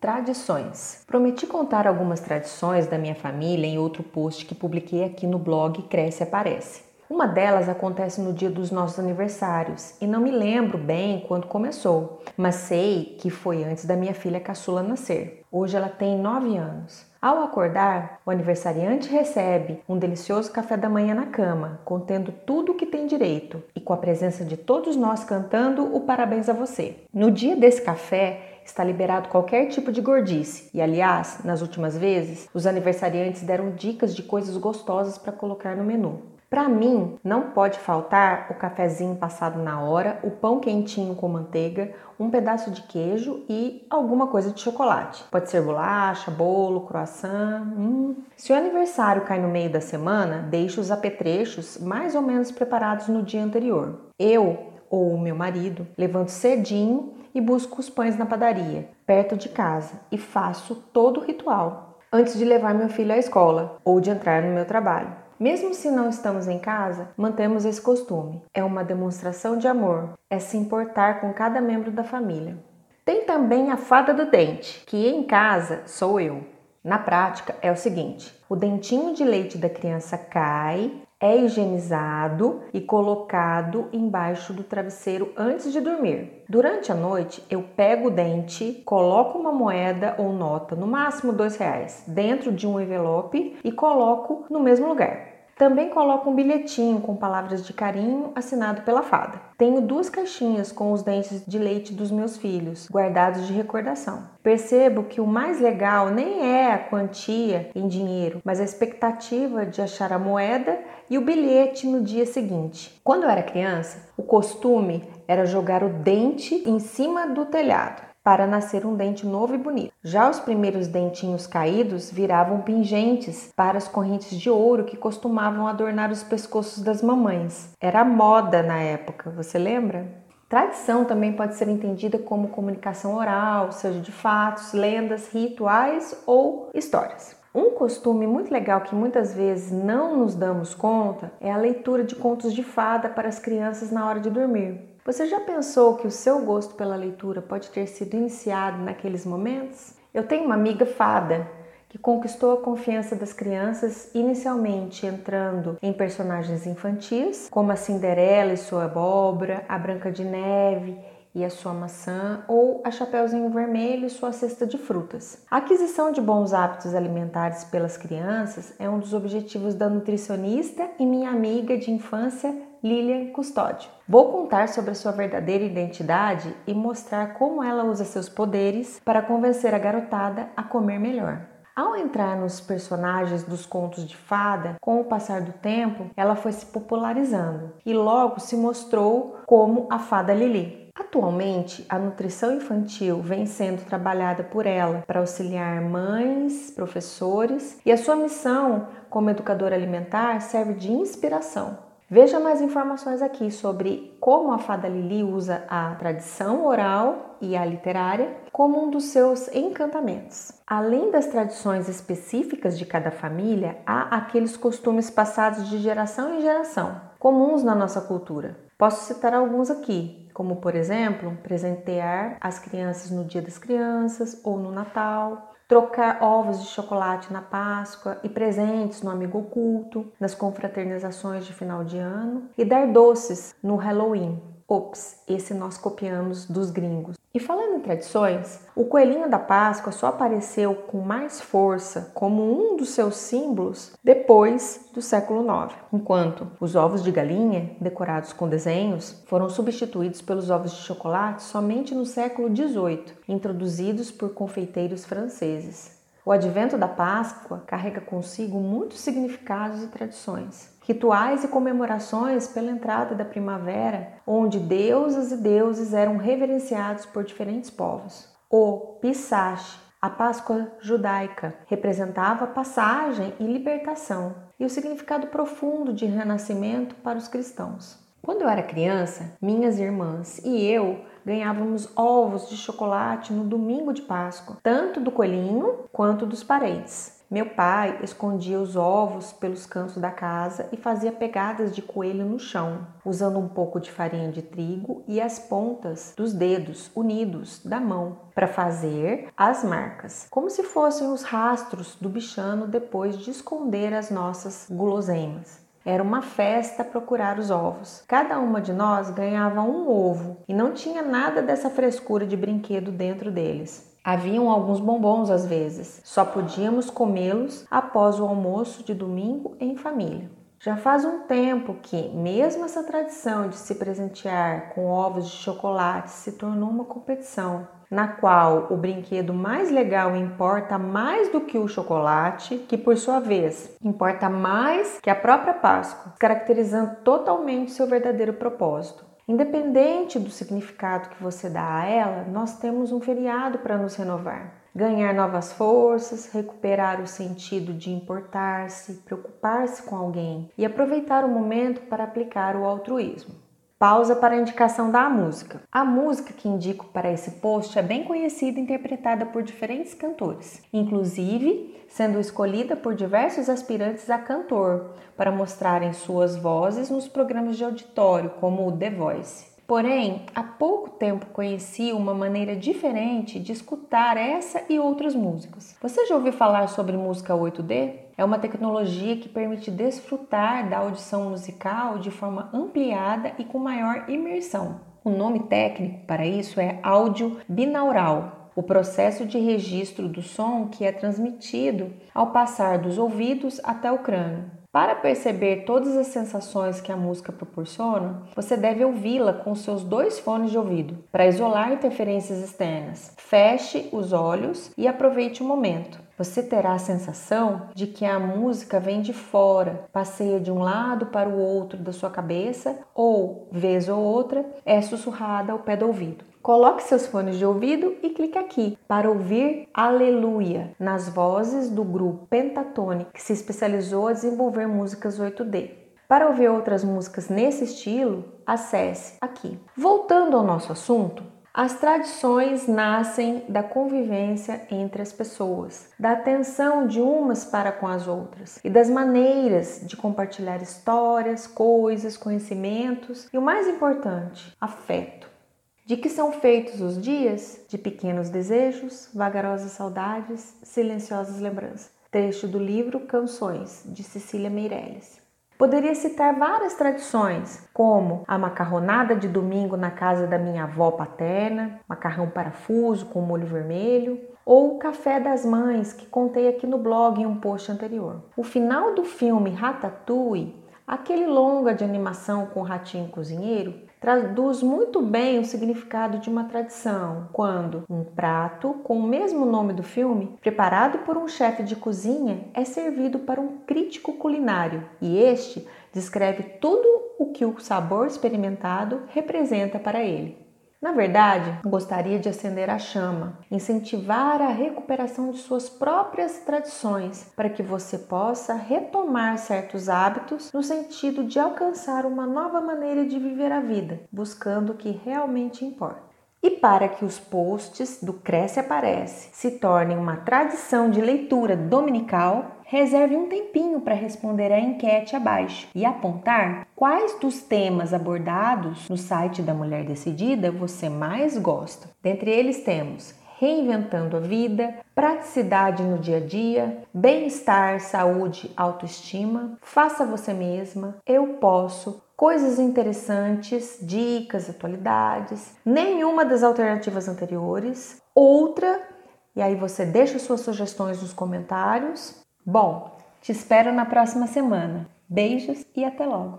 Tradições. Prometi contar algumas tradições da minha família em outro post que publiquei aqui no blog Cresce Aparece. Uma delas acontece no dia dos nossos aniversários e não me lembro bem quando começou, mas sei que foi antes da minha filha caçula nascer. Hoje ela tem 9 anos. Ao acordar, o aniversariante recebe um delicioso café da manhã na cama, contendo tudo o que tem direito e com a presença de todos nós cantando o parabéns a você. No dia desse café, está liberado qualquer tipo de gordice. E aliás, nas últimas vezes, os aniversariantes deram dicas de coisas gostosas para colocar no menu. Para mim, não pode faltar o cafezinho passado na hora, o pão quentinho com manteiga, um pedaço de queijo e alguma coisa de chocolate. Pode ser bolacha, bolo, croissant. Hum. Se o aniversário cai no meio da semana, deixe os apetrechos mais ou menos preparados no dia anterior. Eu ou o meu marido levanto cedinho e busco os pães na padaria, perto de casa, e faço todo o ritual antes de levar meu filho à escola ou de entrar no meu trabalho. Mesmo se não estamos em casa, mantemos esse costume. É uma demonstração de amor, é se importar com cada membro da família. Tem também a fada do dente, que em casa sou eu. Na prática é o seguinte: o dentinho de leite da criança cai é higienizado e colocado embaixo do travesseiro antes de dormir. Durante a noite, eu pego o dente, coloco uma moeda ou nota, no máximo dois reais, dentro de um envelope e coloco no mesmo lugar. Também coloco um bilhetinho com palavras de carinho assinado pela fada. Tenho duas caixinhas com os dentes de leite dos meus filhos, guardados de recordação. Percebo que o mais legal nem é a quantia em dinheiro, mas a expectativa de achar a moeda e o bilhete no dia seguinte. Quando eu era criança, o costume era jogar o dente em cima do telhado para nascer um dente novo e bonito. Já os primeiros dentinhos caídos viravam pingentes para as correntes de ouro que costumavam adornar os pescoços das mamães. Era moda na época, você lembra? Tradição também pode ser entendida como comunicação oral, seja de fatos, lendas, rituais ou histórias. Um costume muito legal que muitas vezes não nos damos conta é a leitura de contos de fada para as crianças na hora de dormir. Você já pensou que o seu gosto pela leitura pode ter sido iniciado naqueles momentos? Eu tenho uma amiga fada que conquistou a confiança das crianças inicialmente entrando em personagens infantis, como a Cinderela e sua abóbora, a Branca de Neve e a sua maçã, ou a Chapeuzinho Vermelho e sua cesta de frutas. A aquisição de bons hábitos alimentares pelas crianças é um dos objetivos da nutricionista e minha amiga de infância Lilian Custódio. Vou contar sobre a sua verdadeira identidade e mostrar como ela usa seus poderes para convencer a garotada a comer melhor. Ao entrar nos personagens dos contos de fada, com o passar do tempo, ela foi se popularizando e logo se mostrou como a fada Lili. Atualmente, a nutrição infantil vem sendo trabalhada por ela para auxiliar mães, professores, e a sua missão como educadora alimentar serve de inspiração Veja mais informações aqui sobre como a fada Lili usa a tradição oral e a literária como um dos seus encantamentos. Além das tradições específicas de cada família, há aqueles costumes passados de geração em geração, comuns na nossa cultura. Posso citar alguns aqui, como por exemplo, presentear as crianças no Dia das Crianças ou no Natal, trocar ovos de chocolate na Páscoa e presentes no amigo oculto, nas confraternizações de final de ano e dar doces no Halloween. Ops, esse nós copiamos dos gringos. E falando em tradições, o coelhinho da Páscoa só apareceu com mais força como um dos seus símbolos depois do século IX, enquanto os ovos de galinha, decorados com desenhos, foram substituídos pelos ovos de chocolate somente no século XVIII, introduzidos por confeiteiros franceses. O advento da Páscoa carrega consigo muitos significados e tradições rituais e comemorações pela entrada da primavera, onde deusas e deuses eram reverenciados por diferentes povos. O Pisache, a Páscoa judaica, representava passagem e libertação, e o significado profundo de renascimento para os cristãos. Quando eu era criança, minhas irmãs e eu ganhávamos ovos de chocolate no domingo de Páscoa, tanto do coelhinho quanto dos parentes. Meu pai escondia os ovos pelos cantos da casa e fazia pegadas de coelho no chão, usando um pouco de farinha de trigo e as pontas dos dedos unidos da mão para fazer as marcas, como se fossem os rastros do bichano depois de esconder as nossas guloseimas. Era uma festa procurar os ovos. Cada uma de nós ganhava um ovo e não tinha nada dessa frescura de brinquedo dentro deles. Haviam alguns bombons às vezes, só podíamos comê-los após o almoço de domingo em família. Já faz um tempo que, mesmo essa tradição de se presentear com ovos de chocolate se tornou uma competição, na qual o brinquedo mais legal importa mais do que o chocolate, que por sua vez importa mais que a própria Páscoa, caracterizando totalmente seu verdadeiro propósito. Independente do significado que você dá a ela, nós temos um feriado para nos renovar. Ganhar novas forças, recuperar o sentido de importar-se, preocupar-se com alguém e aproveitar o momento para aplicar o altruísmo. Pausa para a indicação da música. A música que indico para esse post é bem conhecida e interpretada por diferentes cantores, inclusive sendo escolhida por diversos aspirantes a cantor para mostrarem suas vozes nos programas de auditório, como o The Voice. Porém, há pouco tempo conheci uma maneira diferente de escutar essa e outras músicas. Você já ouviu falar sobre música 8D? É uma tecnologia que permite desfrutar da audição musical de forma ampliada e com maior imersão. O nome técnico para isso é áudio binaural, o processo de registro do som que é transmitido ao passar dos ouvidos até o crânio. Para perceber todas as sensações que a música proporciona, você deve ouvi-la com seus dois fones de ouvido, para isolar interferências externas. Feche os olhos e aproveite o momento. Você terá a sensação de que a música vem de fora, passeia de um lado para o outro da sua cabeça ou, vez ou outra, é sussurrada ao pé do ouvido. Coloque seus fones de ouvido e clique aqui para ouvir Aleluia nas vozes do grupo Pentatonic, que se especializou a desenvolver músicas 8D. Para ouvir outras músicas nesse estilo, acesse aqui. Voltando ao nosso assunto, as tradições nascem da convivência entre as pessoas, da atenção de umas para com as outras e das maneiras de compartilhar histórias, coisas, conhecimentos e o mais importante, afeto. De que são feitos os dias? De pequenos desejos, vagarosas saudades, silenciosas lembranças. Trecho do livro Canções, de Cecília Meirelles. Poderia citar várias tradições, como a macarronada de domingo na casa da minha avó paterna, macarrão parafuso com molho vermelho, ou o café das mães, que contei aqui no blog em um post anterior. O final do filme Ratatouille, aquele longa de animação com o ratinho cozinheiro, traduz muito bem o significado de uma tradição, quando um prato com o mesmo nome do filme, preparado por um chefe de cozinha, é servido para um crítico culinário e este descreve tudo o que o sabor experimentado representa para ele. Na verdade, gostaria de acender a chama, incentivar a recuperação de suas próprias tradições, para que você possa retomar certos hábitos no sentido de alcançar uma nova maneira de viver a vida, buscando o que realmente importa. E para que os posts do Cresce Aparece se tornem uma tradição de leitura dominical, reserve um tempinho para responder a enquete abaixo e apontar quais dos temas abordados no site da Mulher Decidida você mais gosta. Dentre eles temos reinventando a vida, praticidade no dia a dia, bem-estar, saúde, autoestima, faça você mesma, eu posso, coisas interessantes, dicas, atualidades, nenhuma das alternativas anteriores, outra, e aí você deixa suas sugestões nos comentários. Bom, te espero na próxima semana. Beijos e até logo!